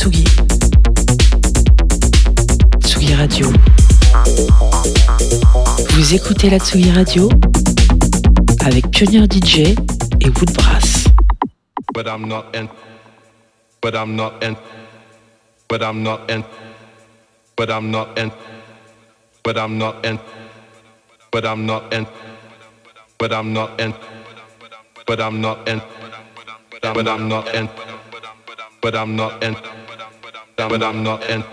Tsugi. Tsugi Radio. Vous écoutez la Tsugi Radio avec Pionnier DJ et Woodbrass. But I'm not in. But I'm not in. But I'm not in. But I'm not in. But I'm not in. But I'm not in. But I'm not in. But I'm not in. But I'm not in. But I'm not in. But I'm not in.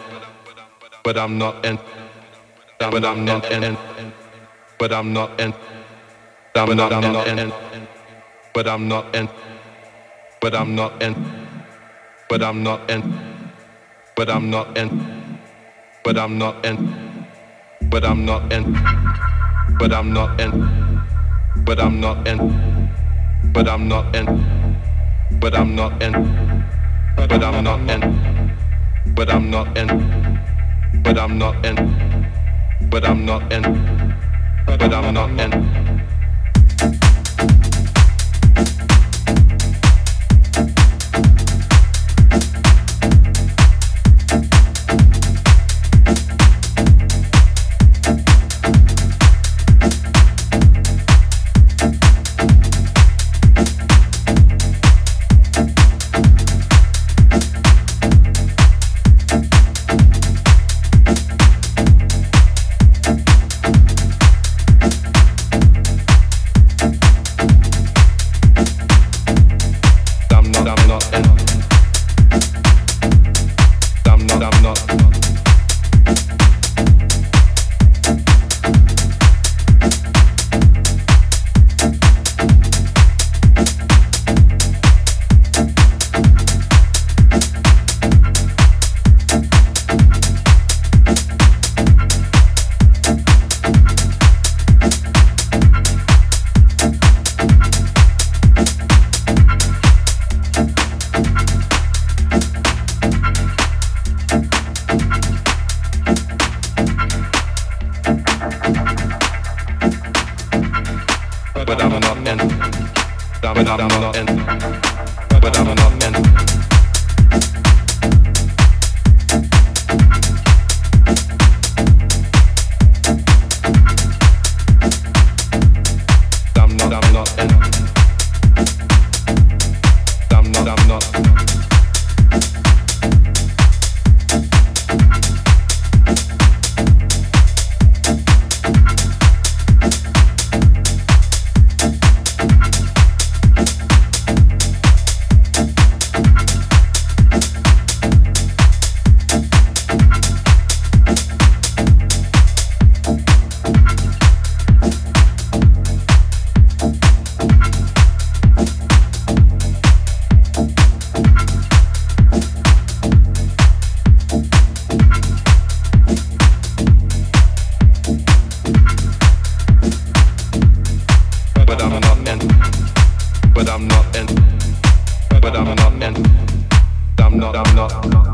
But I'm not in. But I'm not in. But I'm not in. But I'm not in. But I'm not in. But I'm not in. But I'm not in. But I'm not in. But I'm not in. But I'm not in. But I'm not in. But I'm not in. But I'm not in. But I'm not in. But I'm not in. But I'm not in. But I'm not in. But I'm not in. But I'm not in. but I'm not, and I'm not, I'm not.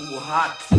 O rato.